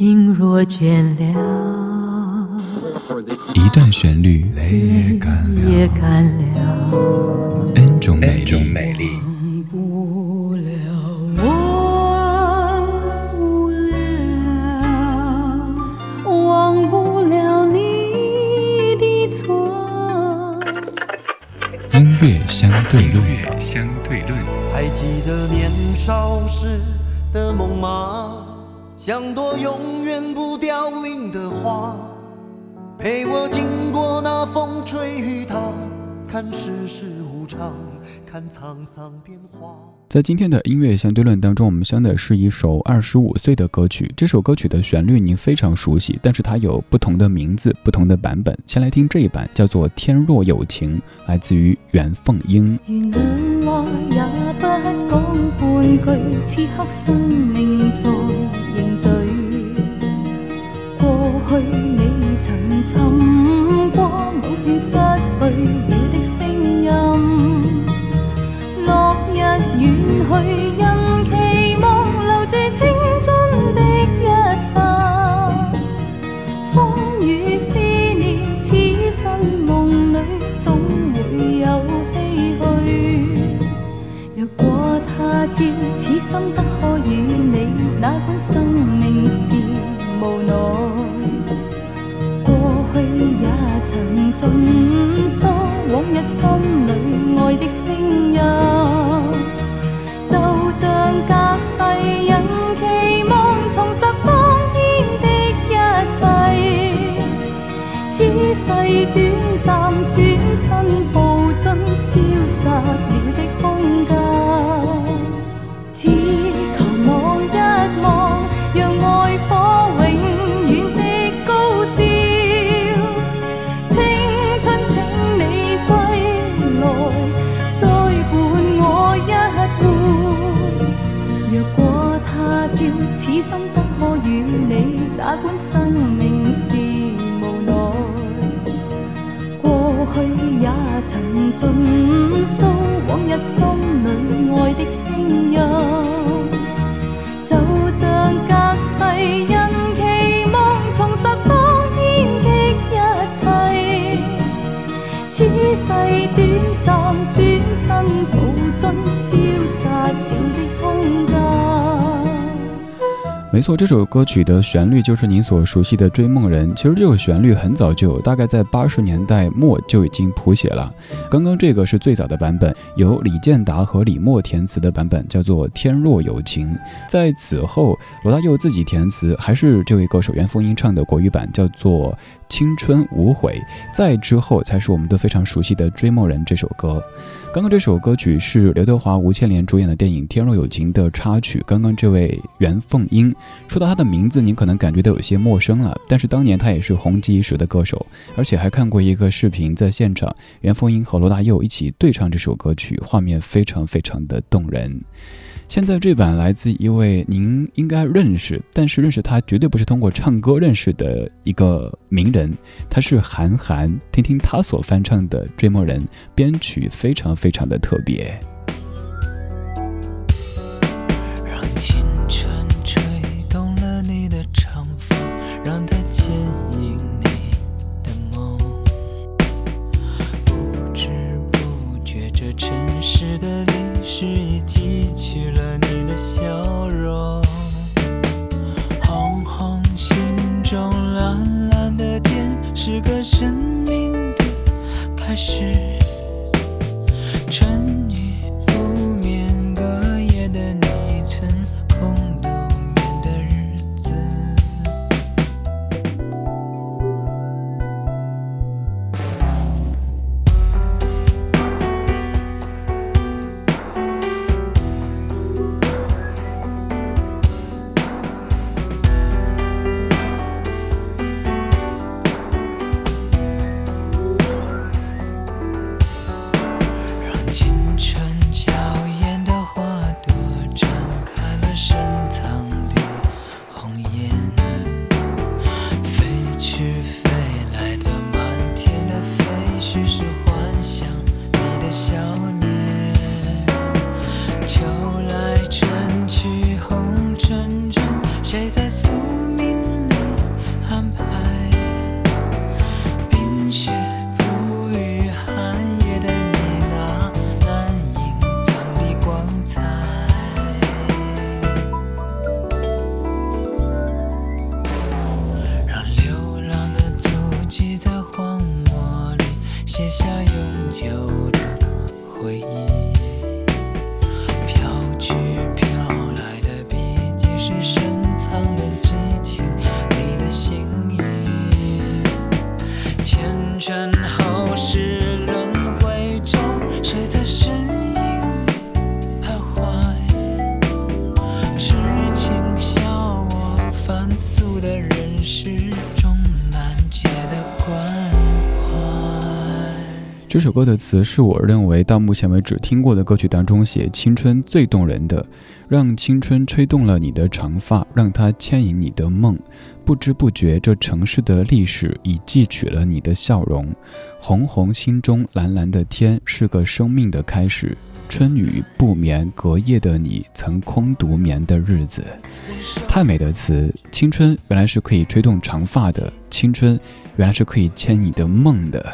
心若倦了，一段旋律，泪也干了，N 种美丽。音乐相对论，相对论。还记得年少时的梦吗？像朵永远不凋零的花，陪我经过那风吹雨打，看世事无常，看沧桑变化。在今天的音乐相对论当中，我们相的是一首二十五岁的歌曲。这首歌曲的旋律您非常熟悉，但是它有不同的名字、不同的版本。先来听这一版，叫做《天若有情》，来自于袁凤英。此刻生命在凝聚心里爱的声音，就像隔世人期望重拾当天的一切，此世短暂，转身步进消失。哪管生命是无奈。过去也曾尽诉往日心里爱的声音就像隔世一没错，这首歌曲的旋律就是您所熟悉的《追梦人》。其实这首旋律很早就有，大概在八十年代末就已经谱写了。刚刚这个是最早的版本，由李健达和李默填词的版本，叫做《天若有情》。在此后，罗大佑自己填词，还是这位歌手袁凤英唱的国语版，叫做。青春无悔，再之后才是我们都非常熟悉的《追梦人》这首歌。刚刚这首歌曲是刘德华、吴倩莲主演的电影《天若有情》的插曲。刚刚这位袁凤英，说到他的名字，您可能感觉到有些陌生了，但是当年他也是红极一时的歌手，而且还看过一个视频，在现场，袁凤英和罗大佑一起对唱这首歌曲，画面非常非常的动人。现在这版来自一位您应该认识，但是认识他绝对不是通过唱歌认识的一个名人，他是韩寒。听听他所翻唱的《追梦人》，编曲非常非常的特别。是青春有首歌的词是我认为到目前为止听过的歌曲当中写青春最动人的。让青春吹动了你的长发，让它牵引你的梦。不知不觉，这城市的历史已记取了你的笑容。红红心中蓝蓝的天，是个生命的开始。春雨不眠隔夜的你，曾空独眠的日子。太美的词，青春原来是可以吹动长发的，青春原来是可以牵你的梦的。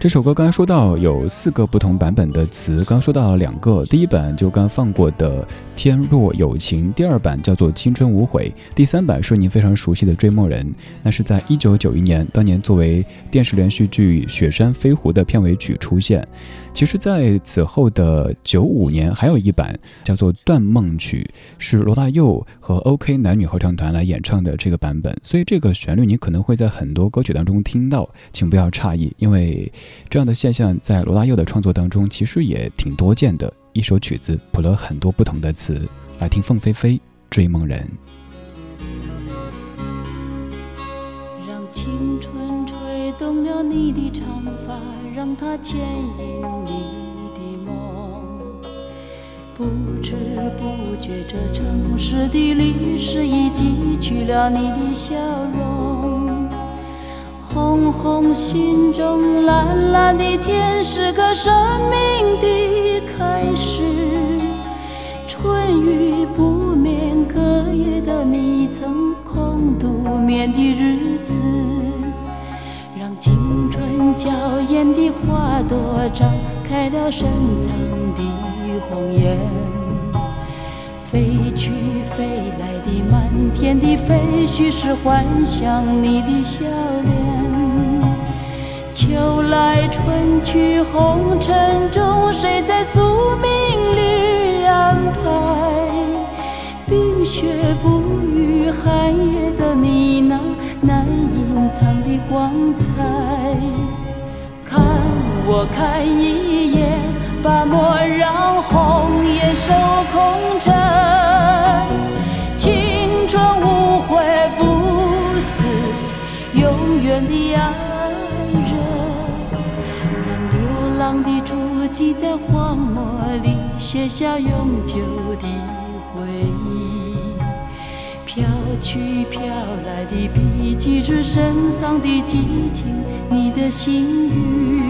这首歌刚刚说到有四个不同版本的词，刚说到两个，第一版就刚放过的《天若有情》，第二版叫做《青春无悔》，第三版是您非常熟悉的《追梦人》，那是在一九九一年，当年作为电视连续剧《雪山飞狐》的片尾曲出现。其实，在此后的九五年，还有一版叫做《断梦曲》，是罗大佑和 OK 男女合唱团来演唱的这个版本。所以，这个旋律你可能会在很多歌曲当中听到，请不要诧异，因为这样的现象在罗大佑的创作当中其实也挺多见的。一首曲子谱了很多不同的词，来听凤飞飞《追梦人》。让青春吹动了你的长发。让它牵引你的梦，不知不觉，这城市的历史已记取了你的笑容。红红心中蓝蓝的天，是个生命的开始。春雨不眠，隔夜的你曾空独眠的日子。让青春娇艳的花朵张开了深藏的红颜，飞去飞来的满天的飞絮是幻想你的笑脸。秋来春去红尘中，谁在宿命里安排？冰雪不语寒夜的你那难隐藏的光彩。看我看一眼，把莫让红颜守红尘。青春无悔不死，永远的爱人。让流浪的足迹在荒漠里写下永久的回忆。飘去飘来的笔迹，是深藏的激情，你的心语。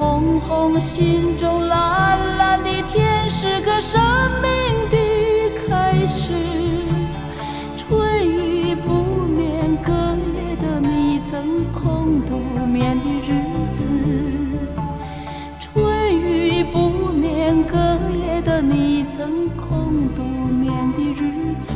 红红心中蓝蓝的天，是个生命的开始。春雨不眠，隔夜的你曾空独眠的日子。春雨不眠，隔夜的你曾空独眠的日子。